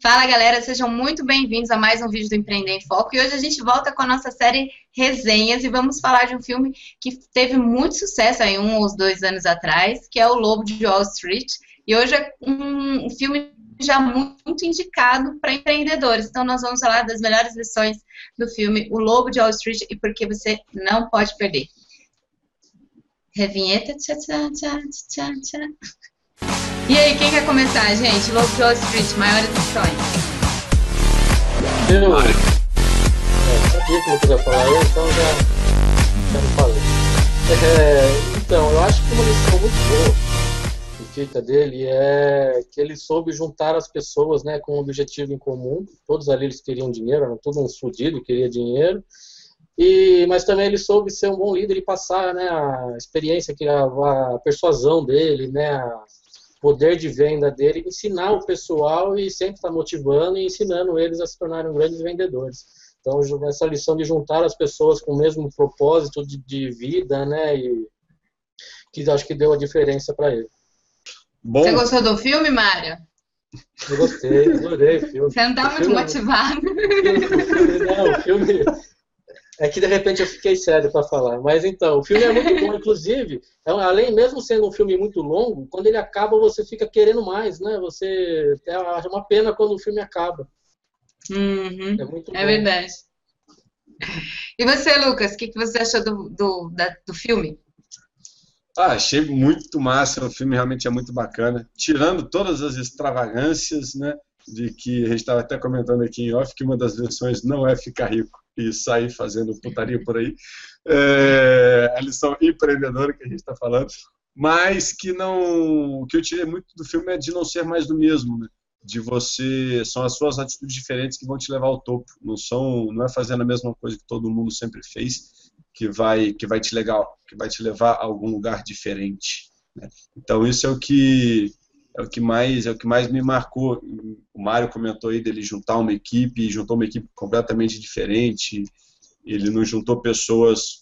Fala galera, sejam muito bem-vindos a mais um vídeo do Empreender em Foco. E hoje a gente volta com a nossa série Resenhas e vamos falar de um filme que teve muito sucesso aí um ou dois anos atrás, que é O Lobo de Wall Street. E hoje é um filme já muito indicado para empreendedores. Então nós vamos falar das melhores lições do filme O Lobo de Wall Street e por que você não pode perder. Revinheta. Tchá, tchá, tchá, tchá, tchá. E aí, quem quer começar, gente? De Wall Street, maiores lições. Eu, é, sabia que você ia falar, eu então já, já não falei. É, então, eu acho que uma lição muito boa que fica dele é que ele soube juntar as pessoas né, com um objetivo em comum. Todos ali eles queriam dinheiro, eram todos uns fudidos, queria dinheiro. E, mas também ele soube ser um bom líder e passar né, a experiência, que a, persuasão dele, né, poder de venda dele, ensinar o pessoal e sempre estar tá motivando e ensinando eles a se tornarem grandes vendedores. Então, essa lição de juntar as pessoas com o mesmo propósito de, de vida, né, e que acho que deu a diferença para ele. Bom. Você gostou do filme, Mário? Eu gostei, adorei o filme. Você não está muito filme, motivado. Não, o filme, é que de repente eu fiquei sério para falar. Mas então, o filme é muito bom, inclusive, é, além mesmo sendo um filme muito longo, quando ele acaba você fica querendo mais, né? Você é uma pena quando o filme acaba. Uhum, é muito é verdade. E você, Lucas, o que, que você achou do, do, da, do filme? Ah, achei muito massa, o filme realmente é muito bacana. Tirando todas as extravagâncias, né? De que a gente estava até comentando aqui em off que uma das versões não é ficar rico e sair fazendo putaria por aí. É, a lição empreendedora que a gente está falando, mas que não, o que eu tirei muito do filme é de não ser mais do mesmo, né? De você, são as suas atitudes diferentes que vão te levar ao topo. Não são, não é fazendo a mesma coisa que todo mundo sempre fez que vai, que vai te legal, que vai te levar a algum lugar diferente. Né? Então isso é o que é o que mais é o que mais me marcou. O Mário comentou aí dele juntar uma equipe, juntou uma equipe completamente diferente. Ele não juntou pessoas,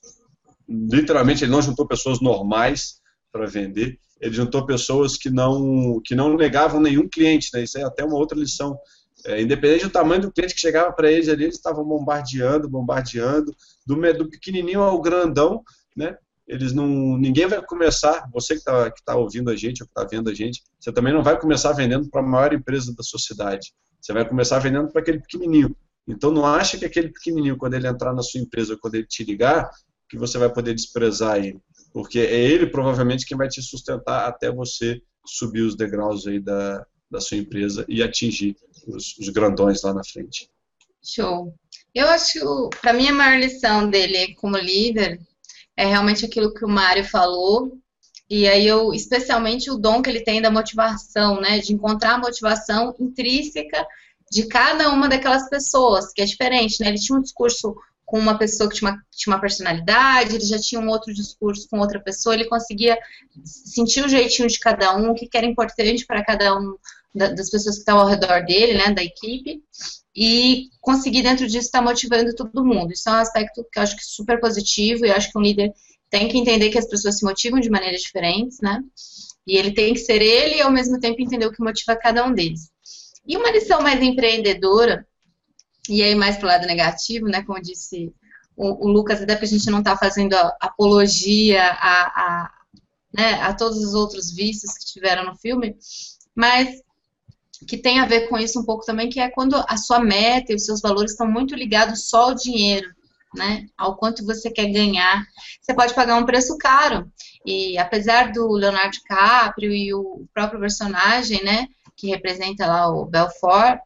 literalmente ele não juntou pessoas normais para vender. Ele juntou pessoas que não que não negavam nenhum cliente. Né? Isso é até uma outra lição. É, independente do tamanho do cliente que chegava para eles ali, eles estavam bombardeando, bombardeando, do, do pequenininho ao grandão, né? Eles não, ninguém vai começar, você que está que tá ouvindo a gente ou que está vendo a gente, você também não vai começar vendendo para a maior empresa da sociedade. Você vai começar vendendo para aquele pequenininho. Então não acha que aquele pequenininho, quando ele entrar na sua empresa, quando ele te ligar, que você vai poder desprezar ele. Porque é ele provavelmente quem vai te sustentar até você subir os degraus aí da, da sua empresa e atingir os, os grandões lá na frente. Show. Eu acho, para mim, a maior lição dele como líder é realmente aquilo que o Mário falou. E aí eu, especialmente o dom que ele tem da motivação, né? De encontrar a motivação intrínseca de cada uma daquelas pessoas, que é diferente, né? Ele tinha um discurso com uma pessoa que tinha uma, tinha uma personalidade, ele já tinha um outro discurso com outra pessoa, ele conseguia sentir o jeitinho de cada um, o que era importante para cada um das pessoas que estavam ao redor dele, né, da equipe, e conseguir dentro disso estar motivando todo mundo. Isso é um aspecto que eu acho que é super positivo e acho que um líder tem que entender que as pessoas se motivam de maneiras diferentes, né? E ele tem que ser ele e ao mesmo tempo entender o que motiva cada um deles. E uma lição mais empreendedora, e aí mais pro lado negativo, né? Como disse o, o Lucas, até porque a gente não está fazendo apologia a, a, né, a todos os outros vícios que tiveram no filme, mas que tem a ver com isso um pouco também, que é quando a sua meta e os seus valores estão muito ligados só ao dinheiro, né? Ao quanto você quer ganhar. Você pode pagar um preço caro. E apesar do Leonardo DiCaprio e o próprio personagem, né, que representa lá o Belfort,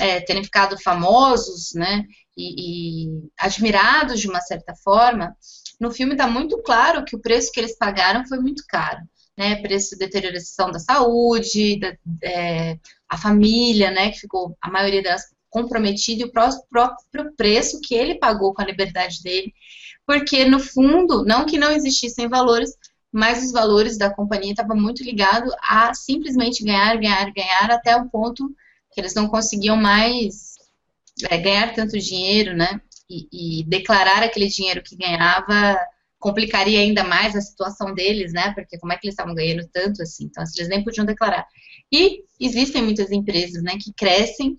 é, terem ficado famosos, né, e, e admirados de uma certa forma, no filme está muito claro que o preço que eles pagaram foi muito caro né, preço de deterioração da saúde, da, é, a família, né, que ficou a maioria delas comprometida e o próprio preço que ele pagou com a liberdade dele, porque no fundo, não que não existissem valores, mas os valores da companhia estavam muito ligados a simplesmente ganhar, ganhar, ganhar até o ponto que eles não conseguiam mais é, ganhar tanto dinheiro, né? E, e, declarar aquele dinheiro que ganhava complicaria ainda mais a situação deles, né? Porque como é que eles estavam ganhando tanto assim? Então, eles nem podiam declarar. E existem muitas empresas, né, que crescem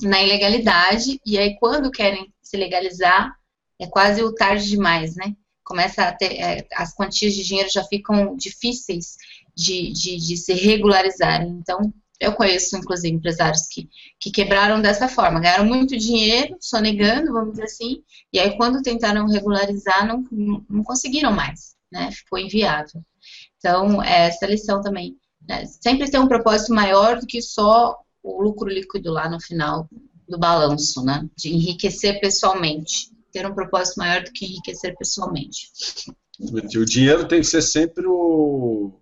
na ilegalidade, e aí quando querem se legalizar, é quase o tarde demais, né? Começa a ter, é, as quantias de dinheiro já ficam difíceis de, de, de se regularizarem. Então, eu conheço, inclusive, empresários que, que quebraram dessa forma, ganharam muito dinheiro, sonegando, vamos dizer assim, e aí quando tentaram regularizar, não, não conseguiram mais, né? Ficou inviável. Então, é essa lição também. Né? Sempre tem um propósito maior do que só o lucro líquido lá no final do balanço, né? De enriquecer pessoalmente. Ter um propósito maior do que enriquecer pessoalmente. O dinheiro tem que ser sempre o,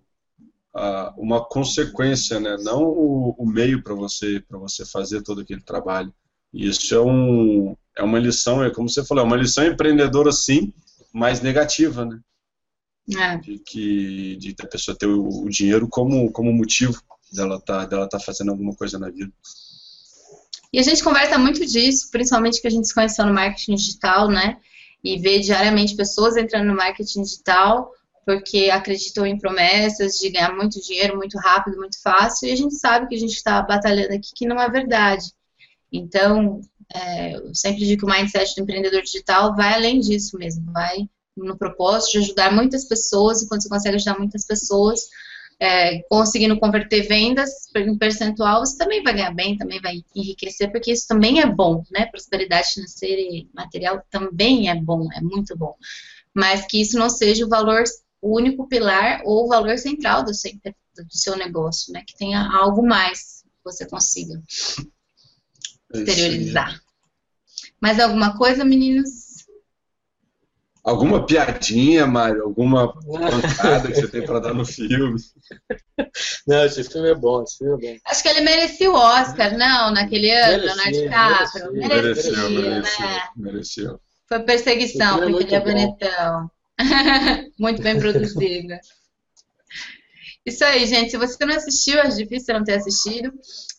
a, uma consequência, né? Não o, o meio para você para você fazer todo aquele trabalho. E isso é um é uma lição, é como você falou, é uma lição empreendedora sim, mas negativa, né? É. De que de a pessoa ter o, o dinheiro como como motivo dela tá dela tá fazendo alguma coisa na vida. E a gente conversa muito disso, principalmente que a gente se conheceu no marketing digital, né? E vê diariamente pessoas entrando no marketing digital porque acreditam em promessas de ganhar muito dinheiro muito rápido, muito fácil, e a gente sabe que a gente está batalhando aqui que não é verdade. Então, é, eu sempre digo que o mindset do empreendedor digital vai além disso mesmo, vai no propósito de ajudar muitas pessoas, e quando você consegue ajudar muitas pessoas, é, conseguindo converter vendas em percentual, você também vai ganhar bem, também vai enriquecer, porque isso também é bom, né? Prosperidade financeira e material também é bom, é muito bom. Mas que isso não seja o valor, o único pilar ou o valor central do seu, do seu negócio, né? Que tenha algo mais que você consiga exteriorizar. Mais alguma coisa, meninos? Alguma piadinha, Mário? Alguma pancada que você tem para dar no filme? Não, esse filme é bom, esse filme é bom. Acho que ele merecia o Oscar, não, naquele ano, Leonardo DiCaprio. Merecia, merecia, merecia, né? merecia. Foi perseguição, é porque ele é bonitão. muito bem produzido. Isso aí, gente. Se você não assistiu, é difícil não ter assistido.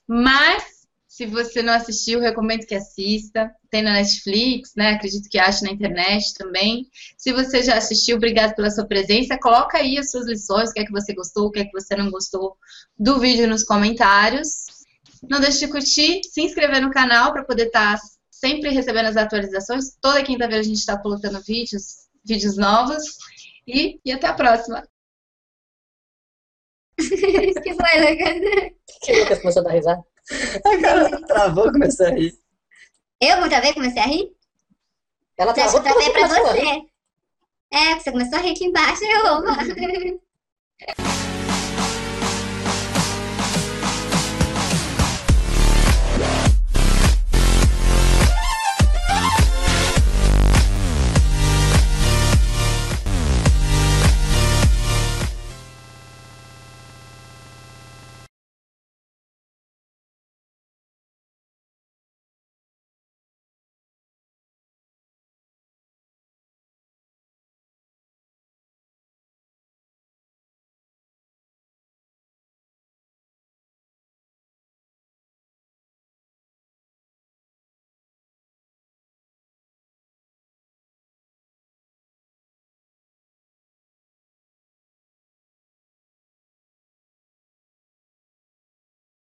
Mas se você não assistiu, recomendo que assista. Tem na Netflix, né? Acredito que ache na internet também. Se você já assistiu, obrigado pela sua presença. Coloca aí as suas lições, o que é que você gostou, o que é que você não gostou do vídeo nos comentários. Não deixe de curtir, se inscrever no canal para poder estar tá sempre recebendo as atualizações. Toda quinta-feira a gente está colocando vídeos, vídeos novos. E, e até a próxima. que foi, Lucas? Que Lucas começou a dar risada? A cara travou e comecei a rir. Eu muita vez comecei a rir? Ela travou eu travei pra você. É, você começou a rir aqui embaixo, eu,